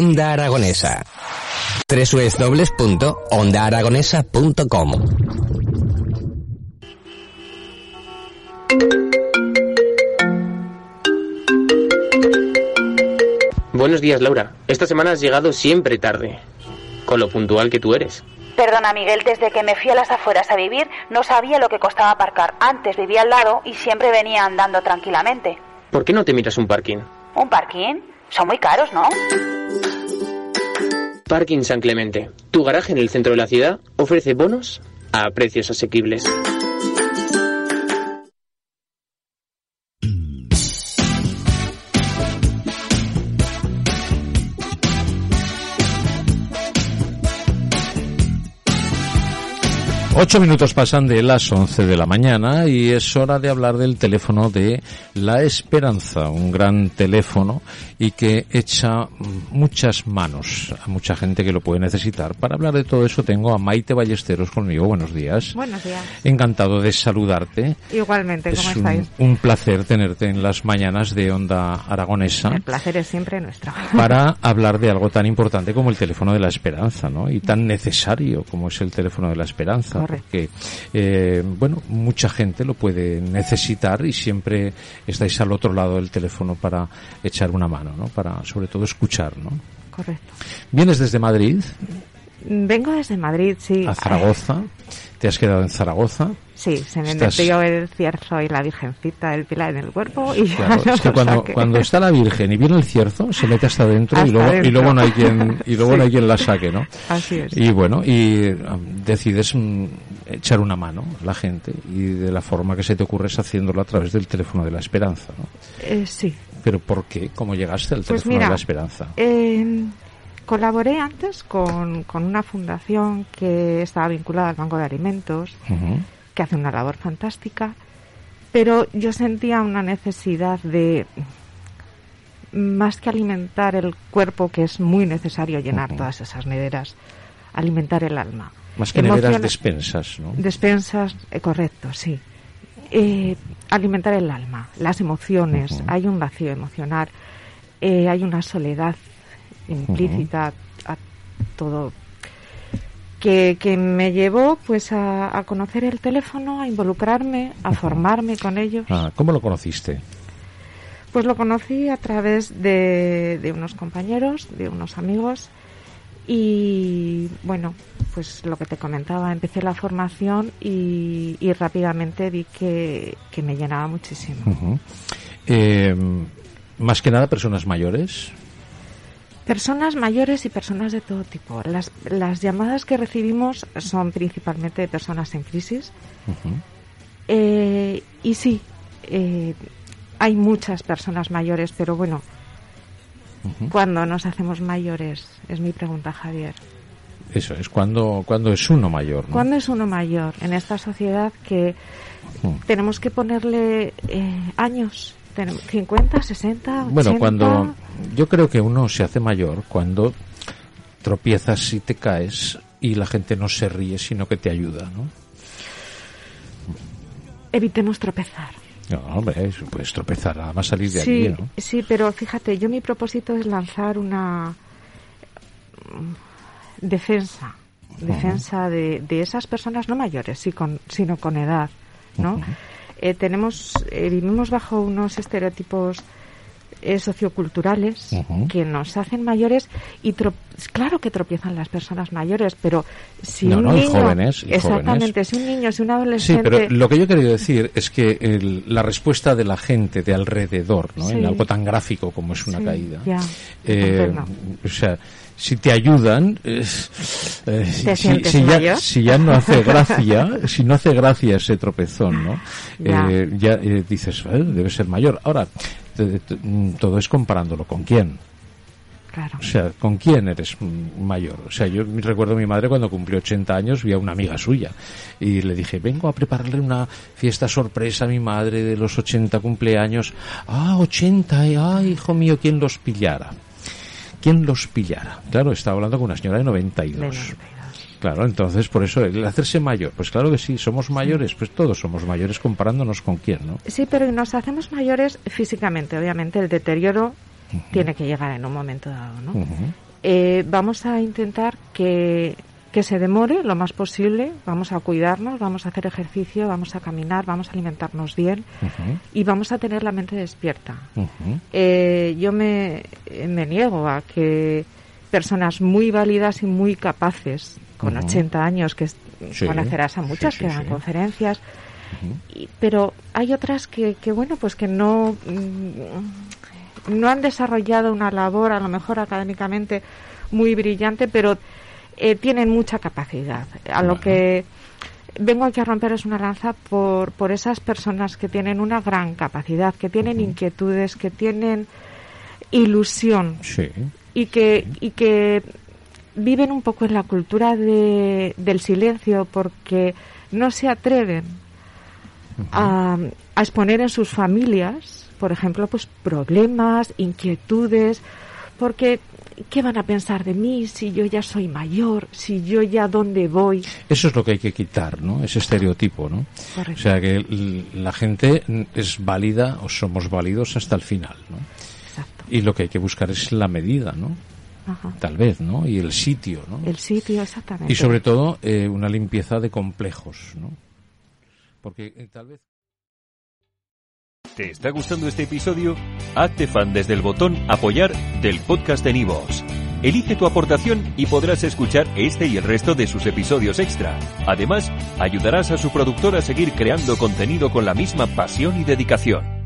Onda Aragonesa. www.ondaaragonesa.com Buenos días, Laura. Esta semana has llegado siempre tarde, con lo puntual que tú eres. Perdona, Miguel, desde que me fui a las afueras a vivir no sabía lo que costaba aparcar. Antes vivía al lado y siempre venía andando tranquilamente. ¿Por qué no te miras un parking? ¿Un parking? Son muy caros, ¿no? Parking San Clemente. Tu garaje en el centro de la ciudad ofrece bonos a precios asequibles. Ocho minutos pasan de las once de la mañana y es hora de hablar del teléfono de La Esperanza, un gran teléfono y que echa muchas manos a mucha gente que lo puede necesitar. Para hablar de todo eso tengo a Maite Ballesteros conmigo. Buenos días. Buenos días. Encantado de saludarte. Igualmente, ¿cómo es estáis? Un, un placer tenerte en las mañanas de Onda Aragonesa. El placer es siempre nuestro. Para hablar de algo tan importante como el teléfono de la esperanza, ¿no? Y tan necesario como es el teléfono de la esperanza. Porque, eh, bueno, mucha gente lo puede necesitar y siempre estáis al otro lado del teléfono para echar una mano, ¿no? Para, sobre todo, escuchar, ¿no? Correcto. Vienes desde Madrid Vengo desde Madrid, sí. a Zaragoza. Te has quedado en Zaragoza. Sí, se me Estás- metió el cierzo y la virgencita del pilar en el cuerpo y ya Claro, es que cuando, saqué. cuando está la Virgen y viene el cierzo, se mete hasta adentro y luego, y luego no hay quien, y luego no hay quien la saque, ¿no? Así es. Y bueno, y um, decides mm, echar una mano a la gente y de la forma que se te ocurre es haciéndolo a través del teléfono de la esperanza, ¿no? Eh, sí. Pero ¿por qué? ¿Cómo llegaste al Pues teléfono mira, de la esperanza? Eh, colaboré antes con, con una fundación que estaba vinculada al Banco de Alimentos, que hace una labor fantástica, pero yo sentía una necesidad de más que alimentar el cuerpo, que es muy necesario llenar todas esas nederas, alimentar el alma. Más que neveras despensas, ¿no? Despensas, eh, correcto, sí. Eh, alimentar el alma, las emociones, hay un vacío emocional, eh, hay una soledad implícita a todo que, que me llevó pues a, a conocer el teléfono, a involucrarme, a formarme con ellos. Ah, ¿Cómo lo conociste? Pues lo conocí a través de, de unos compañeros, de unos amigos y bueno, pues lo que te comentaba, empecé la formación y, y rápidamente vi que, que me llenaba muchísimo. Eh, más que nada personas mayores. Personas mayores y personas de todo tipo. Las, las llamadas que recibimos son principalmente de personas en crisis. Eh, y sí, eh, hay muchas personas mayores, pero bueno, Ujú. cuando nos hacemos mayores? Es mi pregunta, Javier. Eso es, cuando, cuando es uno mayor, ¿no? ¿Cuándo es uno mayor en esta sociedad que tenemos que ponerle eh, años? Tenem- ¿50, 60, 80? Bueno, cuando yo creo que uno se hace mayor cuando tropiezas y te caes y la gente no se ríe, sino que te ayuda, ¿no? Evitemos tropezar. No, hombre, puedes tropezar, nada más salir de Sí, allí, ¿no? sí, pero fíjate, yo mi propósito es lanzar una mm, defensa, defensa de, de esas personas no mayores, sí con, sino con edad, ¿no? Eh, tenemos, eh, vivimos bajo unos estereotipos eh, socioculturales que nos hacen mayores y claro que tropiezan las personas mayores, pero si No, un no, y niño, jóvenes, y exactamente, jóvenes. si un niño, si un Sí, adolescente, pero lo que yo he querido decir es que el- la respuesta de la gente de alrededor, ¿no? Sí. En algo tan gráfico como es una Sí, caída. ya, eh, o sea, si te ayudan, eh, eh, si, ¿Te si- sientes si ya, si ya no hace gracia, si no hace gracia ese tropezón, ¿no? Ya. Eh, ya dices, "Eh, debe ser mayor. Ahora, todo es comparándolo con quién. claro. O sea, ¿con quién eres mm, mayor? O sea, yo recuerdo a mi madre cuando cumplió 80 años, vi a una amiga suya y le dije, vengo a prepararle una fiesta sorpresa a mi madre de los 80 cumpleaños. Ah, 80, eh, ay, hijo mío, ¿quién los pillara? ¿Quién los pillara? Claro, estaba hablando con una señora de 92. De 92. Claro, entonces por eso el hacerse mayor, pues claro que sí, somos mayores, pues todos somos mayores comparándonos con quién, ¿no? Sí, pero nos hacemos mayores físicamente, obviamente el deterioro tiene que llegar en un momento dado, ¿no? Eh, vamos a intentar que, que se demore lo más posible, vamos a cuidarnos, vamos a hacer ejercicio, vamos a caminar, vamos a alimentarnos bien y vamos a tener la mente despierta. Eh, yo me, me niego a que personas muy válidas y muy capaces, con Ujú. 80 años, que Sí, conocerás a muchas sí, que dan conferencias, y- pero hay otras que, que, bueno, pues que no, mm, no han desarrollado una labor, a lo mejor académicamente, muy brillante, pero eh, tienen mucha capacidad. A lo que vengo aquí a romper es una lanza por, por esas personas que tienen una gran capacidad, que tienen inquietudes, que tienen ilusión Sí. y que, y que viven un poco en la cultura de, del silencio porque no se atreven a, a exponer en sus familias, por ejemplo, pues problemas, inquietudes, porque ¿qué van a pensar de mí si yo ya soy mayor, si yo ya dónde voy? Eso es lo que hay que quitar, ¿no? Ese estereotipo, ¿no? Correcto. O sea, que la gente es válida o somos válidos hasta el final, ¿no? Exacto. Y lo que hay que buscar es la medida, ¿no? Ajá. Tal vez, ¿no? Y el sitio, ¿no? El sitio, exactamente. Y sobre todo eh, una limpieza de complejos, ¿no? Porque eh, tal vez... ¿Te está gustando este episodio? Hazte fan desde el botón Apoyar del podcast de Nivos. Elige tu aportación y podrás escuchar este y el resto de sus episodios extra. Además, ayudarás a su productor a seguir creando contenido con la misma pasión y dedicación.